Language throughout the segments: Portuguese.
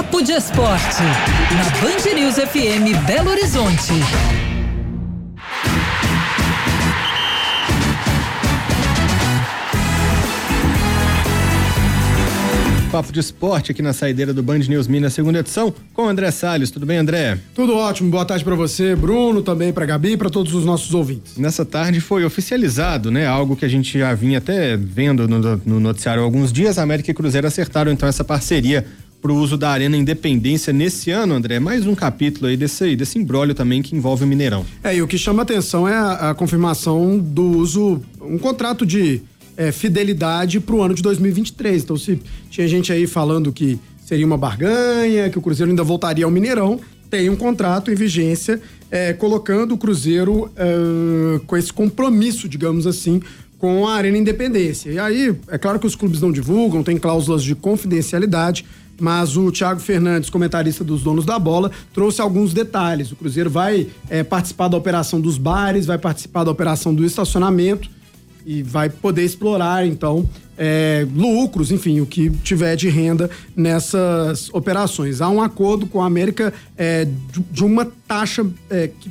Papo de Esporte, na Band News FM Belo Horizonte. Papo de Esporte aqui na saideira do Band News Minas, segunda edição, com o André Salles. Tudo bem, André? Tudo ótimo. Boa tarde para você, Bruno, também para Gabi e para todos os nossos ouvintes. Nessa tarde foi oficializado, né? Algo que a gente já vinha até vendo no, no noticiário há alguns dias. A América e Cruzeiro acertaram então essa parceria para o uso da Arena Independência nesse ano, André. Mais um capítulo aí desse, desse embrólio também que envolve o Mineirão. É, e o que chama atenção é a, a confirmação do uso, um contrato de é, fidelidade para o ano de 2023. Então, se tinha gente aí falando que seria uma barganha, que o Cruzeiro ainda voltaria ao Mineirão, tem um contrato em vigência é, colocando o Cruzeiro é, com esse compromisso, digamos assim, com a Arena Independência. E aí, é claro que os clubes não divulgam, tem cláusulas de confidencialidade, mas o Thiago Fernandes, comentarista dos donos da bola, trouxe alguns detalhes. O Cruzeiro vai é, participar da operação dos bares, vai participar da operação do estacionamento e vai poder explorar, então, é, lucros, enfim, o que tiver de renda nessas operações. Há um acordo com a América é, de, uma taxa é, que,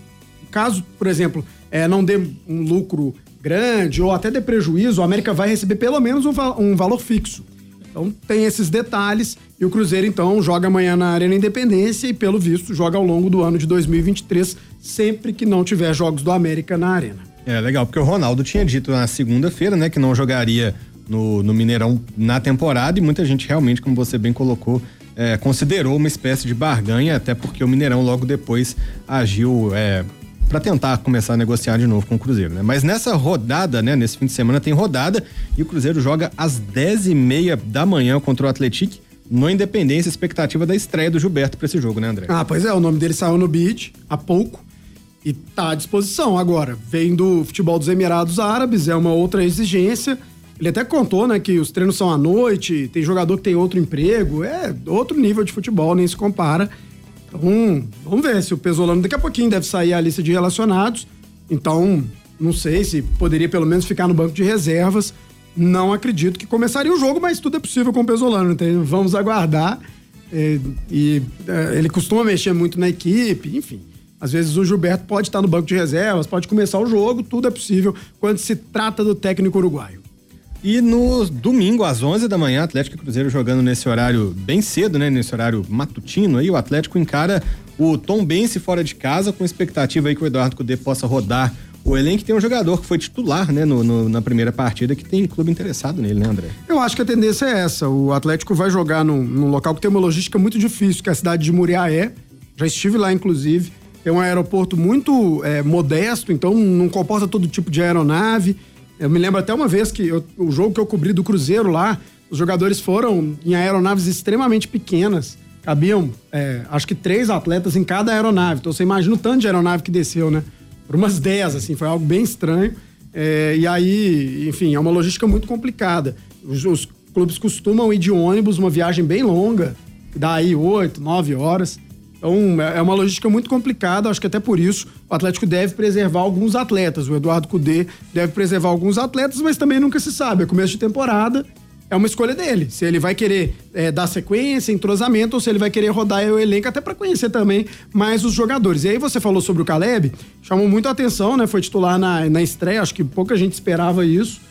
caso, por exemplo, é, não dê um lucro grande ou até dê prejuízo, a América vai receber pelo menos um, um valor fixo. Então tem esses detalhes e o Cruzeiro então joga amanhã na Arena Independência e pelo visto joga ao longo do ano de 2023, sempre que não tiver jogos do América na Arena. É legal, porque o Ronaldo tinha dito na segunda-feira, né, que não jogaria no, no, Mineirão na temporada e muita gente realmente, como você bem colocou, é, considerou uma espécie de barganha, até porque o Mineirão logo depois agiu é, para tentar começar a negociar de novo com o Cruzeiro, né? Mas nessa rodada, né, nesse fim de semana tem rodada e o Cruzeiro joga às 10 e meia da manhã contra o Atlético no Independência, expectativa da estreia do Gilberto para esse jogo, né, André? Ah, pois é, o nome dele saiu no bid há pouco. E tá à disposição agora. Vem do futebol dos Emirados Árabes, é uma outra exigência. Ele até contou, né, que os treinos são à noite, tem jogador que tem outro emprego, é outro nível de futebol, nem se compara. Então, vamos ver se o Pesolano daqui a pouquinho deve sair a lista de relacionados. Então, não sei se poderia pelo menos ficar no banco de reservas. Não acredito que começaria o jogo, mas tudo é possível com o Pesolano, então vamos aguardar. É, e é, ele costuma mexer muito na equipe, enfim. Às vezes o Gilberto pode estar no banco de reservas, pode começar o jogo, tudo é possível quando se trata do técnico uruguaio. E no domingo, às 11 da manhã, Atlético e Cruzeiro jogando nesse horário bem cedo, né? Nesse horário matutino aí, o Atlético encara o Tom Bense fora de casa, com expectativa aí que o Eduardo Cudê possa rodar o elenco. Tem um jogador que foi titular, né, no, no, na primeira partida, que tem clube interessado nele, né, André? Eu acho que a tendência é essa. O Atlético vai jogar num, num local que tem uma logística muito difícil, que é a cidade de Muriaé. Já estive lá, inclusive é um aeroporto muito é, modesto, então não comporta todo tipo de aeronave. Eu me lembro até uma vez que eu, o jogo que eu cobri do Cruzeiro lá, os jogadores foram em aeronaves extremamente pequenas. Cabiam, é, acho que três atletas em cada aeronave. Então você imagina o tanto de aeronave que desceu, né? Por umas dez, assim, foi algo bem estranho. É, e aí, enfim, é uma logística muito complicada. Os, os clubes costumam ir de ônibus, uma viagem bem longa, que dá aí oito, nove horas. Então, é uma logística muito complicada, acho que até por isso o Atlético deve preservar alguns atletas. O Eduardo Cudê deve preservar alguns atletas, mas também nunca se sabe. É começo de temporada, é uma escolha dele. Se ele vai querer é, dar sequência, entrosamento, ou se ele vai querer rodar o elenco, até para conhecer também mais os jogadores. E aí você falou sobre o Caleb, chamou muito atenção, né? Foi titular na, na estreia, acho que pouca gente esperava isso.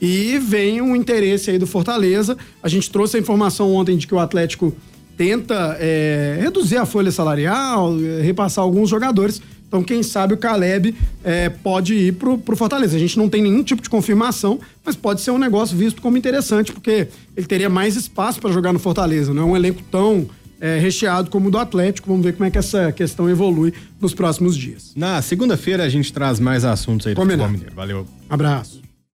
E vem um interesse aí do Fortaleza. A gente trouxe a informação ontem de que o Atlético tenta é, reduzir a folha salarial, repassar alguns jogadores. Então, quem sabe o Caleb é, pode ir pro, pro Fortaleza. A gente não tem nenhum tipo de confirmação, mas pode ser um negócio visto como interessante, porque ele teria mais espaço para jogar no Fortaleza. Não é um elenco tão é, recheado como o do Atlético. Vamos ver como é que essa questão evolui nos próximos dias. Na segunda-feira a gente traz mais assuntos aí do Combinado. Valeu. Abraço.